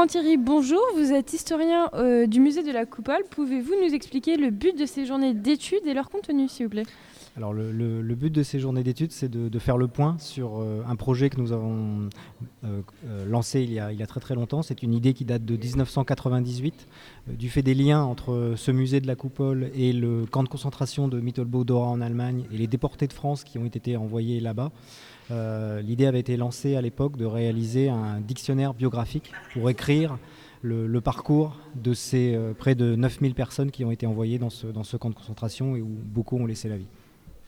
Laurent Thierry, bonjour. Vous êtes historien euh, du musée de la Coupole. Pouvez-vous nous expliquer le but de ces journées d'études et leur contenu, s'il vous plaît? Alors le, but de ces journées d'études, c'est de, faire le point sur euh, un projet que nous avons euh, lancé il y, a, très très longtemps. C'est une idée qui date de 1998, du fait des liens entre ce musée de la Coupole et le camp de concentration de Mittelbau-Dora en Allemagne et les déportés de France qui ont été envoyés là-bas. Euh, l'idée avait été lancée à l'époque de réaliser un dictionnaire biographique pour écrire le, parcours de ces euh, près de 9000 personnes qui ont été envoyées dans ce, dans ce camp de concentration et où beaucoup ont laissé la vie.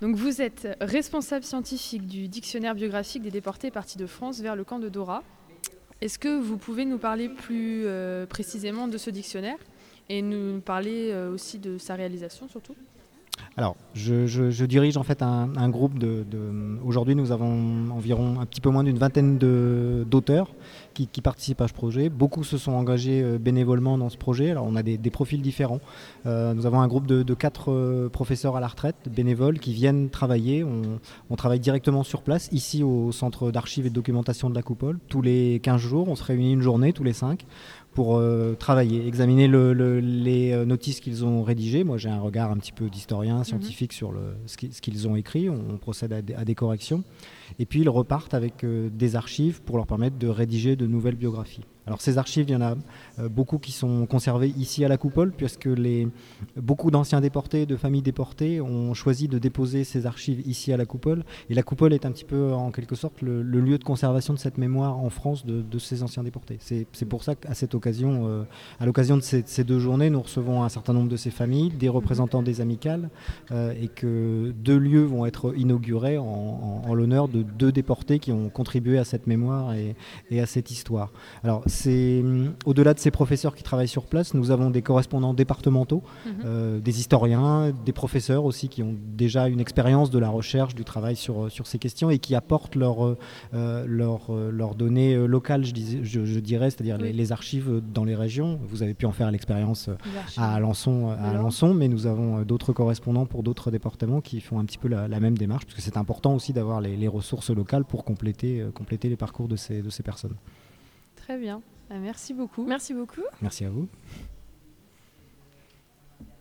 Donc vous êtes responsable scientifique du dictionnaire biographique des déportés partis de France vers le camp de Dora. Est-ce que vous pouvez nous parler plus euh, précisément de ce dictionnaire et nous parler aussi de sa réalisation surtout? Alors, je, dirige en fait un, groupe de. Aujourd'hui, nous avons environ un petit peu moins d'une vingtaine d'auteurs qui, participent à ce projet. Beaucoup se sont engagés euh, bénévolement dans ce projet. Alors, on a des, profils différents. Euh, nous avons un groupe de, quatre euh, professeurs à la retraite, bénévoles, qui viennent travailler. On, travaille directement sur place, ici au centre d'archives et de documentation de la Coupole. Tous les 15 jours, on se réunit une journée, tous les 5 pour euh, travailler, examiner les notices qu'ils ont rédigées. Moi, j'ai un regard un petit peu d'historien, mhm. scientifique sur le, ce qu'ils ont écrit. On, procède à des, corrections. Et puis, ils repartent avec euh, des archives pour leur permettre de rédiger de nouvelles biographies. Alors ces archives, il y en a euh, beaucoup qui sont conservées ici à la Coupole, puisque les, beaucoup d'anciens déportés, de familles déportées ont choisi de déposer ces archives ici à la Coupole. Et la Coupole est un petit peu, en quelque sorte, le, lieu de conservation de cette mémoire en France de, ces anciens déportés. C'est pour ça qu'à cette occasion, euh, à l'occasion de ces, deux journées, nous recevons un certain nombre de ces familles, des représentants des amicales, euh, et que deux lieux vont être inaugurés en, l'honneur de deux déportés qui ont contribué à cette mémoire et, et à cette histoire. Alors c'est hum, au-delà de ces professeurs qui travaillent sur place, nous avons des correspondants départementaux, mhm. euh, des historiens, des professeurs aussi qui ont déjà une expérience de la recherche, du travail sur, euh, sur ces questions et qui apportent leurs leur, leur données euh, locales, je, je, dirais, c'est-à-dire les, archives dans les régions. Vous avez pu en faire l'expérience à Alençon, à Alençon, mais nous avons d'autres correspondants pour d'autres départements qui font un petit peu la, même démarche, parce que c'est important aussi d'avoir les, les, ressources locales pour compléter, compléter les parcours de ces, de ces personnes. Très bien. Euh, merci beaucoup. Merci beaucoup. Merci à vous.